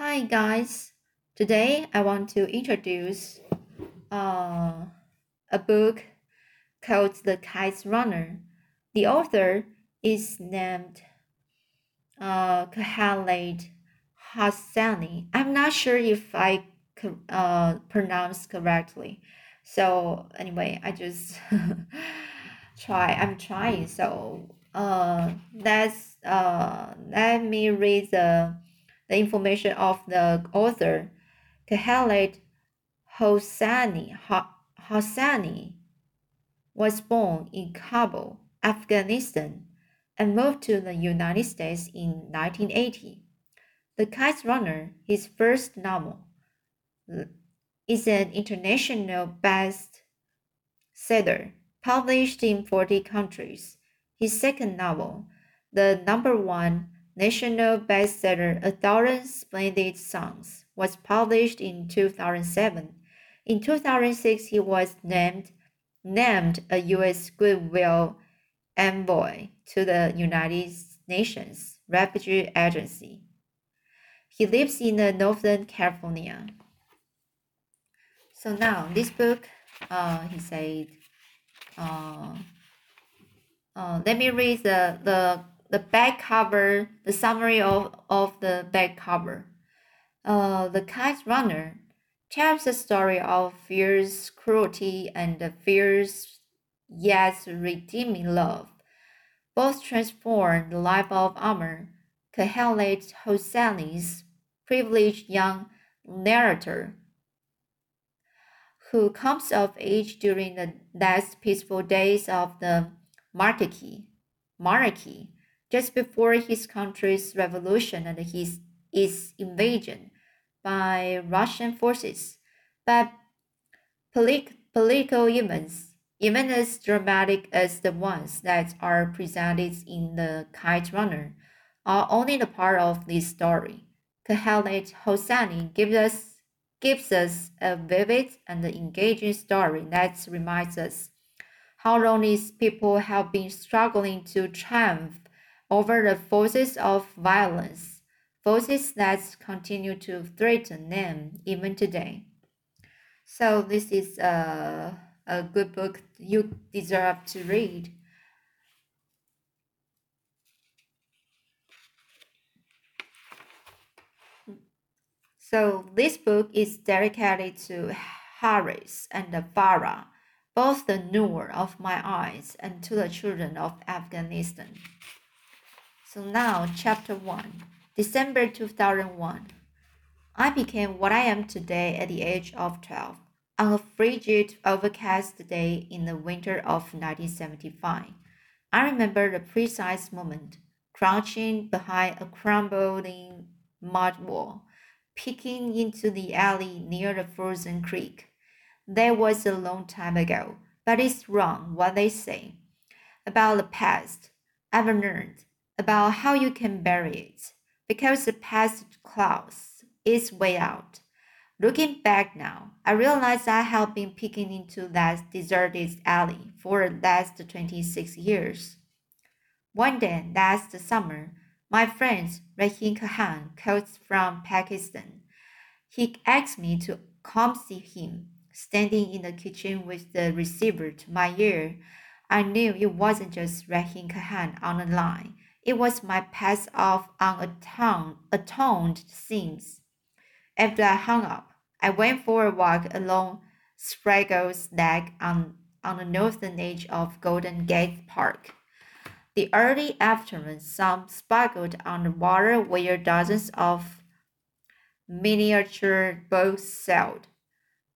Hi guys, today I want to introduce uh, a book called The Kite Runner. The author is named uh, Khaled Hosseini. I'm not sure if I uh, pronounce correctly. So anyway, I just try. I'm trying. So uh, let's uh, let me read the the information of the author. Khaled Hosseini Hosseini was born in Kabul, Afghanistan, and moved to the United States in 1980. The Kite Runner, his first novel, is an international best-seller, published in 40 countries. His second novel, the number one national bestseller A Thousand Splendid Suns, was published in 2007. In 2006, he was named named a U.S. Goodwill Envoy to the United Nations Refugee Agency. He lives in Northern California. So now this book, uh, he said, uh, uh, let me read the, the, the back cover, the summary of, of the back cover. Uh, the Kite Runner tells the story of fierce cruelty and fierce yet redeeming love. Both transform the life of Amir, Khaled Hosseini's privileged young narrator who comes of age during the last peaceful days of the monarchy, monarchy just before his country's revolution and his, its invasion by Russian forces. But polit- political events, even as dramatic as the ones that are presented in The Kite Runner, are only the part of this story. Khaled Hosseini gives us gives us a vivid and engaging story that reminds us how long these people have been struggling to triumph over the forces of violence, forces that continue to threaten them even today. So, this is a, a good book you deserve to read. So this book is dedicated to Haris and Farah, both the Noor of my eyes, and to the children of Afghanistan. So now, chapter 1, December 2001. I became what I am today at the age of 12, on a frigid, overcast day in the winter of 1975. I remember the precise moment, crouching behind a crumbling mud wall peeking into the alley near the frozen creek. That was a long time ago, but it's wrong what they say about the past. I've learned about how you can bury it because the past clouds its way out. Looking back now, I realize I have been peeking into that deserted alley for the last 26 years. One day last summer, my friend Rahim Khan calls from Pakistan. He asked me to come see him. Standing in the kitchen with the receiver to my ear, I knew it wasn't just Rahim Khan on the line. It was my past of unatoned atoned sins. After I hung up, I went for a walk along Spreckels Neck on, on the northern edge of Golden Gate Park. The early afternoon sun sparkled on the water where dozens of miniature boats sailed,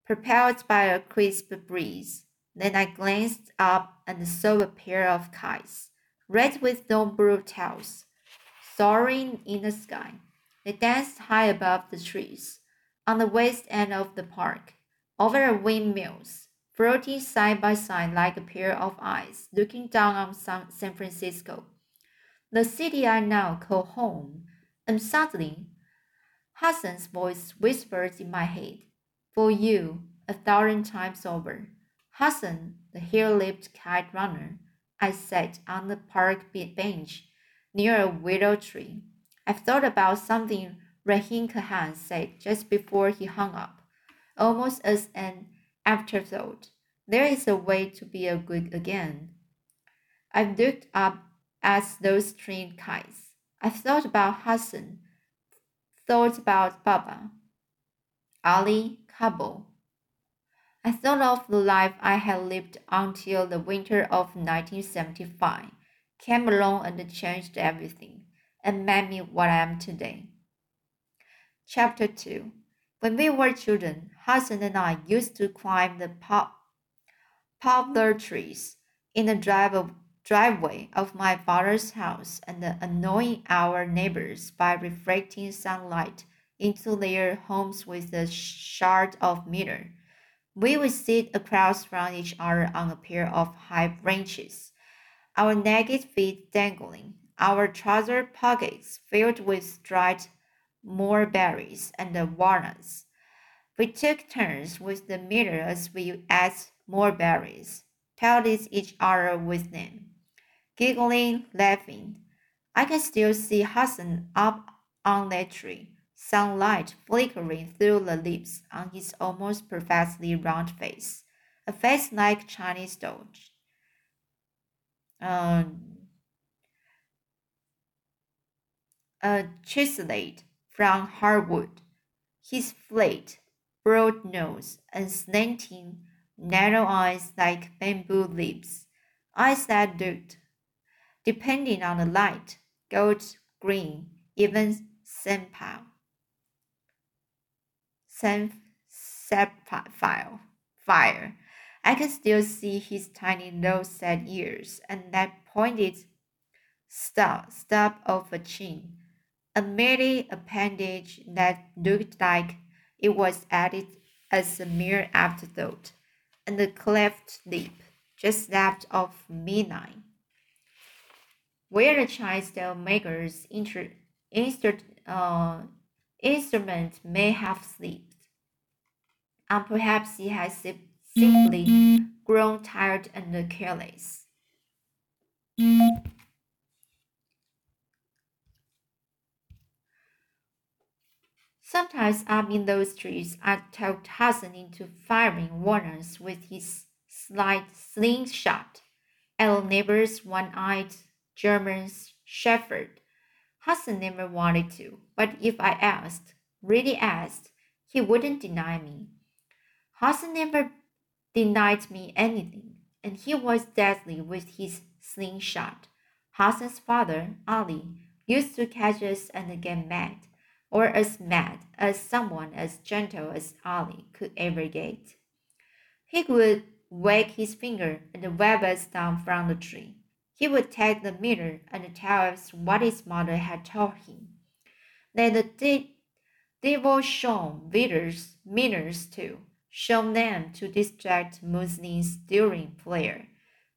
propelled by a crisp breeze. Then I glanced up and saw a pair of kites, red with long blue tails, soaring in the sky. They danced high above the trees, on the west end of the park, over windmills floating side by side like a pair of eyes looking down on San Francisco, the city I now call home, and suddenly Hassan's voice whispers in my head, For you, a thousand times over. Hassan, the hare-lipped kite runner, I sat on the park bench near a willow tree. I thought about something Rahim Khan said just before he hung up, almost as an afterthought. There is a way to be a good again. I've looked up at those trained kites. I've thought about Hassan, thought about Baba, Ali, Kabul. I thought of the life I had lived until the winter of 1975 came along and changed everything and made me what I am today. Chapter 2 When we were children, Hassan and I used to climb the pop, poplar trees in the drive driveway of my father's house and annoying our neighbors by reflecting sunlight into their homes with a shard of mirror. We would sit across from each other on a pair of high branches, our naked feet dangling, our trouser pockets filled with dried mulberries and walnuts. We took turns with the mirror as we ate mulberries, pelted each other with them, giggling, laughing. I can still see Hassan up on that tree, sunlight flickering through the leaves on his almost perfectly round face, a face like Chinese doll. Um, a chiseled from hardwood. His flat, broad nose and slanting, narrow eyes like bamboo lips, eyes that looked, depending on the light, gold, green, even sapphire. Sapphire. Fire. I can still see his tiny low set ears and that pointed stub, stub of a chin a merely appendage that looked like it was added as a mere afterthought, and the cleft lip just left of midnight. Where the Chinese maker's inter, inter, uh, instrument may have slipped, and perhaps he has simply grown tired and careless. Sometimes up in those trees, I talked Hassan into firing warners with his slight slingshot at the neighbor's one-eyed German shepherd. Hassan never wanted to, but if I asked, really asked, he wouldn't deny me. Hassan never denied me anything, and he was deadly with his slingshot. Hassan's father, Ali, used to catch us and get mad or as mad as someone as gentle as Ali could ever get. He would wag his finger and wave us down from the tree. He would take the mirror and tell us what his mother had told him. Then the de- devil shone Vitters mirrors too, shone them to distract Muslims during prayer,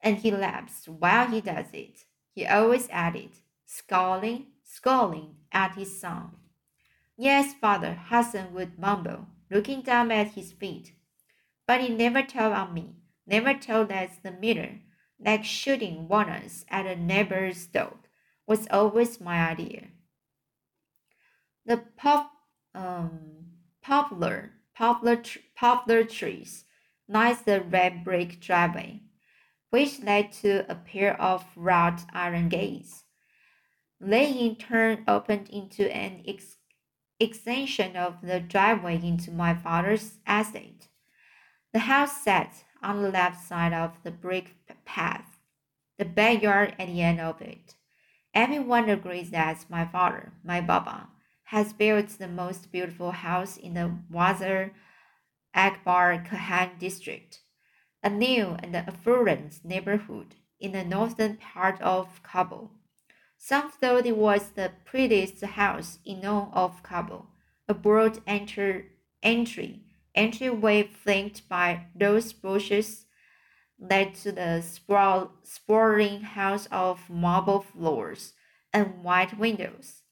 and he laughs while he does it. He always added, scowling, scowling at his son. Yes, father, Hassan would mumble, looking down at his feet. But he never told on me, never told us the mirror, like shooting walnuts at a neighbor's dog, was always my idea. The pop, um, poplar, poplar, poplar trees lined the red brick driveway, which led to a pair of wrought iron gates. They in turn opened into an ex extension of the driveway into my father's estate. The house sat on the left side of the brick path, the backyard at the end of it. Everyone agrees that my father, my Baba, has built the most beautiful house in the Wazir Akbar Khan district, a new and affluent neighborhood in the northern part of Kabul. Some thought it was the prettiest house in all of Kabul, a broad enter, entry entryway flanked by rose bushes led to the sprawl, sprawling house of marble floors and white windows.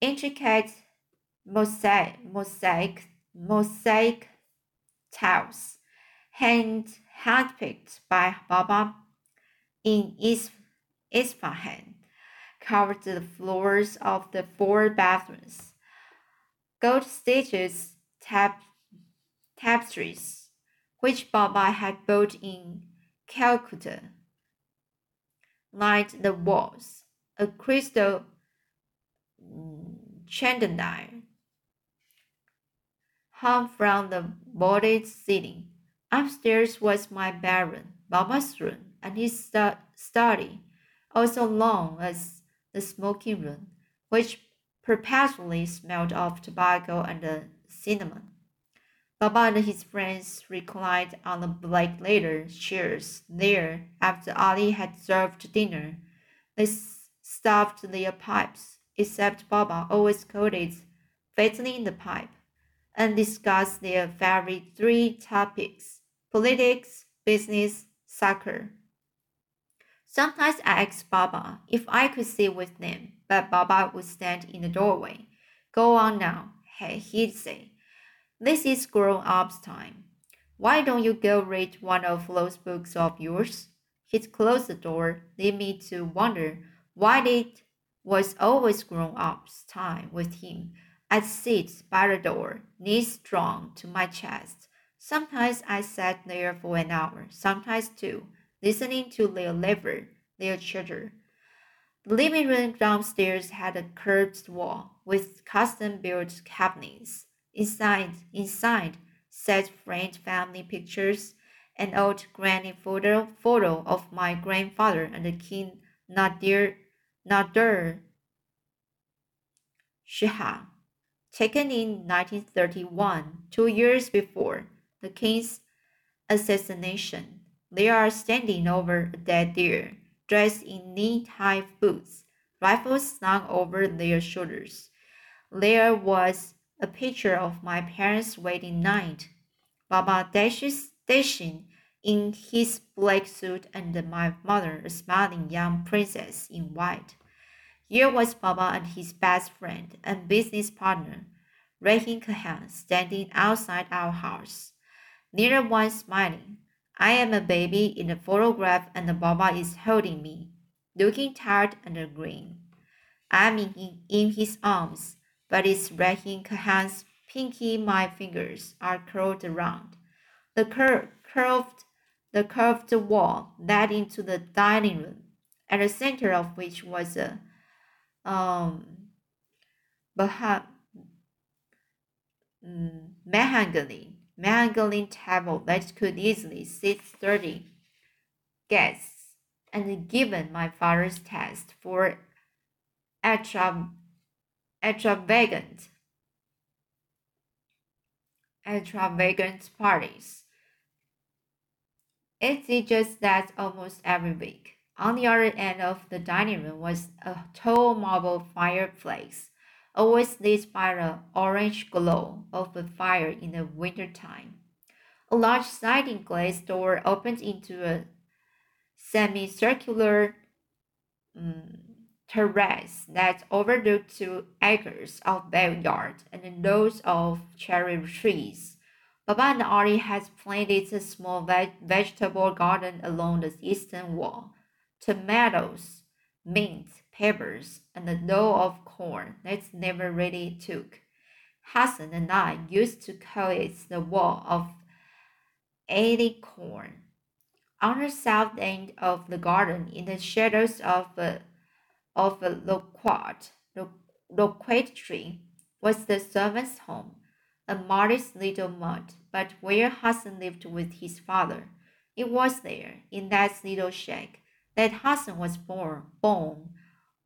Intricate mosaic, mosaic, mosaic tiles, hand handpicked by Baba in Isfahan, covered the floors of the four bathrooms. gold stitches tap, tapestries, which Baba had bought in Calcutta, lined the walls. A crystal chandelier hung from the vaulted ceiling. Upstairs was my baron, Baba's room, and his stu study, also known as the smoking room, which perpetually smelled of tobacco and cinnamon. Baba and his friends reclined on the black leather chairs there after Ali had served dinner. They stuffed their pipes, except Baba always quoted fattening the pipe and discussed their favorite three topics politics, business, soccer. Sometimes I asked Baba if I could sit with them, but Baba would stand in the doorway. Go on now, he'd say. This is grown ups' time. Why don't you go read one of those books of yours? He'd close the door, leave me to wonder why it was always grown ups' time with him I'd sit by the door, knees drawn to my chest. Sometimes I sat there for an hour, sometimes two, listening to their labor, their chatter. The living room downstairs had a curved wall with custom-built cabinets. Inside, inside sat framed family pictures, an old granny photo, photo of my grandfather and the King Nadir, Nadir Shah taken in 1931, two years before the king's assassination. They are standing over a dead deer, dressed in knee-high boots, rifles slung over their shoulders. There was a picture of my parents' wedding night. Baba dashes, dashing in his black suit and my mother a smiling young princess in white. Here was Baba and his best friend and business partner, Rahim Khan, standing outside our house. Neither one smiling. I am a baby in the photograph and Baba is holding me, looking tired and green. I'm in, in his arms, but it's Rahim Khan's pinky my fingers are curled around. The cur- curved the curved wall led into the dining room, at the center of which was a um, mahogany, mahogany table that could easily seat 30 guests. And given my father's taste for extra, extravagant, extravagant parties, it's just that almost every week. On the other end of the dining room was a tall marble fireplace, always lit by the orange glow of a fire in the winter time. A large sliding glass door opened into a semicircular um, terrace that overlooked two acres of backyard and rows of cherry trees. Baba and Ali had planted a small veg vegetable garden along the eastern wall tomatoes, mint, peppers, and a dough of corn that never really took. Hassan and I used to call it the wall of eighty corn. On the south end of the garden, in the shadows of a, of a loquat, loquat tree, was the servant's home, a modest little mud, but where Hassan lived with his father. It was there, in that little shack, that Hassan was born, born,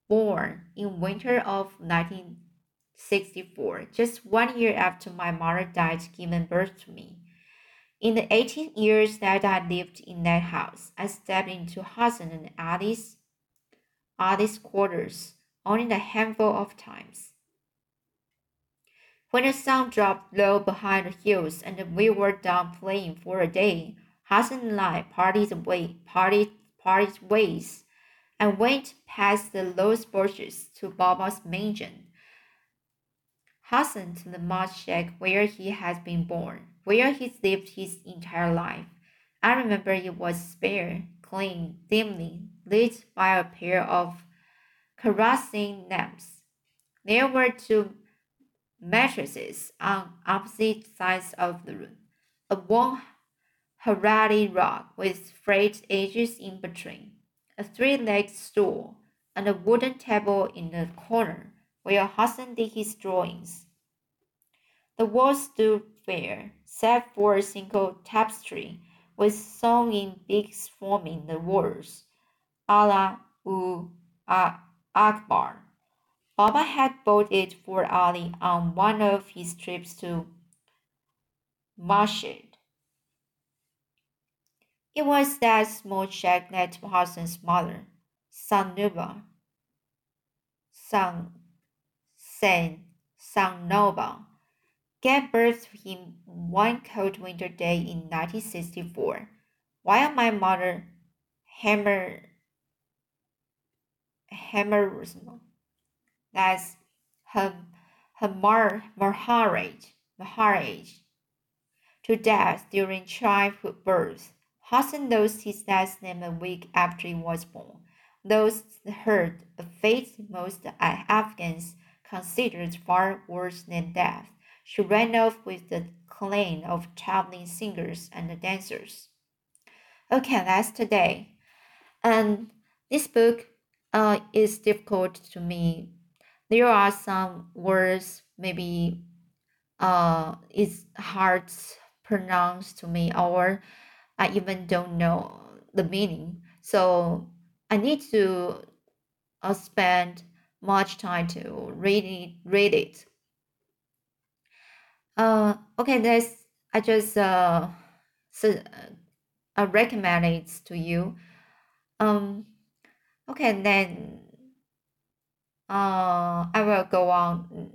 born in winter of 1964, just one year after my mother died giving birth to me. In the 18 years that I lived in that house, I stepped into Hassan and Ali's, Ali's quarters only a handful of times. When the sun dropped low behind the hills and we were done playing for a day, Hassan and I parted away, parted parted ways and went past the low bushes to Baba's mansion. Hassan to the mud shack where he had been born, where he lived his entire life. I remember it was spare, clean, dimly lit by a pair of kerosene lamps. There were two mattresses on opposite sides of the room, a worn Herati rug with frayed edges in between, a three-legged stool, and a wooden table in the corner where Hassan did his drawings. The walls stood bare, save for a single tapestry with sewn in big forming the words Allah u Akbar. Baba had bought it for Ali on one of his trips to Mashhad. It was that small check that Hassan's mother, Sanuba, San, San, Sanoba, gave birth to him one cold winter day in 1964, while my mother, Hammer, Hammer, that's her, her mar, Maharaj, Maharaj, to death during childhood birth. Hassan lost his last name a week after he was born. Those heard a fate most Afghans considered far worse than death. She ran off with the clan of traveling singers and dancers. Okay, that's today. And this book uh, is difficult to me. There are some words maybe uh, it's hard pronounced to me or I even don't know the meaning. So I need to uh, spend much time to read it, read it uh, okay, this I just uh, so, uh, recommend it to you. Um, okay, then uh, I will go on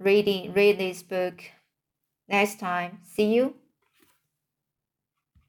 reading read this book next time. See you.